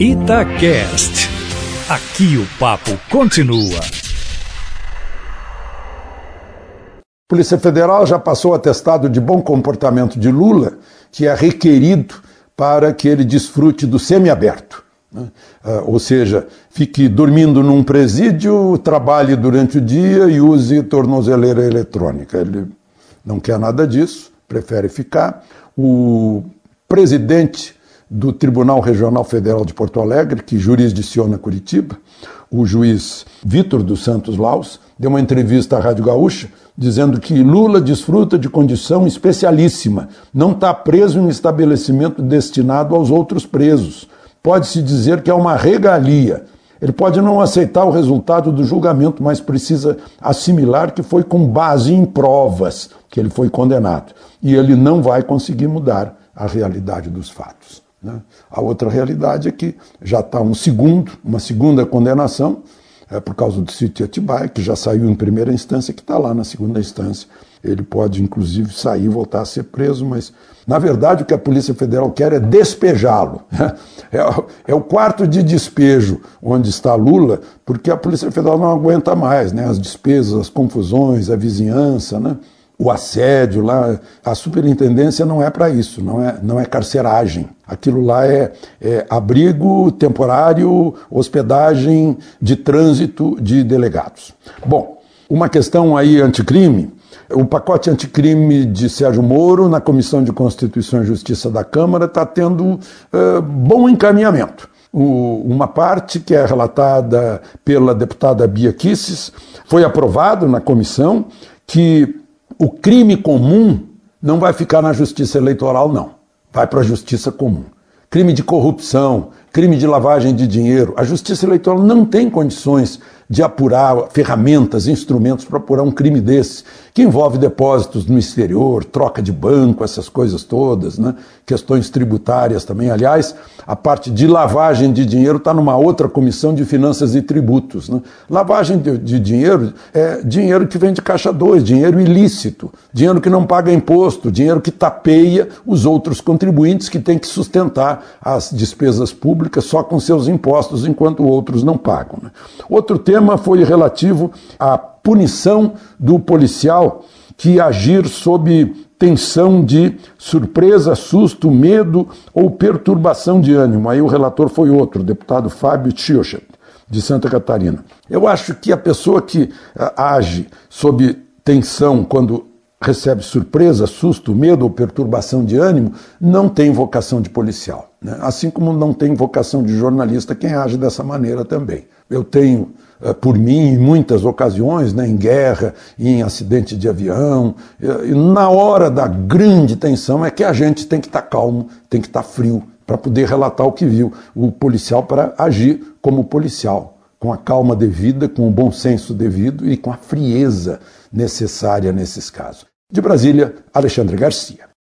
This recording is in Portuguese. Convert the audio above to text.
Itacast. Aqui o papo continua. Polícia Federal já passou atestado de bom comportamento de Lula, que é requerido para que ele desfrute do semiaberto. Né? Ah, ou seja, fique dormindo num presídio, trabalhe durante o dia e use tornozeleira eletrônica. Ele não quer nada disso, prefere ficar. O presidente do Tribunal Regional Federal de Porto Alegre, que jurisdiciona Curitiba, o juiz Vitor dos Santos Laus, deu uma entrevista à Rádio Gaúcha dizendo que Lula desfruta de condição especialíssima, não está preso em estabelecimento destinado aos outros presos. Pode-se dizer que é uma regalia. Ele pode não aceitar o resultado do julgamento, mas precisa assimilar que foi com base em provas que ele foi condenado. E ele não vai conseguir mudar a realidade dos fatos. Né? A outra realidade é que já está um segundo, uma segunda condenação, é, por causa do sítio Atibaia, que já saiu em primeira instância, que está lá na segunda instância. Ele pode, inclusive, sair e voltar a ser preso, mas, na verdade, o que a Polícia Federal quer é despejá-lo. É, é, o quarto de despejo onde está Lula, porque a Polícia Federal não aguenta mais né? as despesas, as confusões, a vizinhança, né? O assédio lá, a superintendência não é para isso, não é, não é carceragem. Aquilo lá é, é, abrigo temporário, hospedagem de trânsito de delegados. Bom, uma questão aí anticrime. O pacote anticrime de Sérgio Moro na Comissão de Constituição e Justiça da Câmara está tendo bom encaminhamento. Uma parte que é relatada pela deputada Bia Kisses foi aprovado na comissão que o crime comum não vai ficar na justiça eleitoral, não. Vai para a justiça comum. Crime de corrupção, crime de lavagem de dinheiro. A justiça eleitoral não tem condições de apurar ferramentas, instrumentos para apurar um crime desse, que envolve depósitos no exterior, troca de banco, essas coisas todas, né? questões tributárias também. Aliás, a parte de lavagem de dinheiro está numa outra comissão de finanças e tributos. Né? Lavagem de, de, dinheiro é dinheiro que vem de caixa 2, dinheiro ilícito, dinheiro que não paga imposto, dinheiro que tapeia os outros contribuintes que têm que sustentar as despesas públicas só com seus impostos, enquanto outros não pagam. Né? Outro tema foi relativo à punição do policial que agir sob tensão de surpresa, susto, medo ou perturbação de ânimo. Aí o relator foi outro, o deputado Fábio Tchiochet, de Santa Catarina. Eu acho que a pessoa que ah, age sob tensão quando recebe surpresa, susto, medo ou perturbação de ânimo, não tem vocação de policial. Né? Assim como não tem vocação de jornalista quem age dessa maneira também. Eu tenho eh, por mim em muitas ocasiões, né, em guerra, em acidente de avião. E na hora da grande tensão é que a gente tem que estar tá calmo, tem que estar tá frio para poder relatar o que viu. O policial para agir como policial, com a calma devida, com o bom senso devido e com a frieza necessária nesses casos. De Brasília, Alexandre Garcia.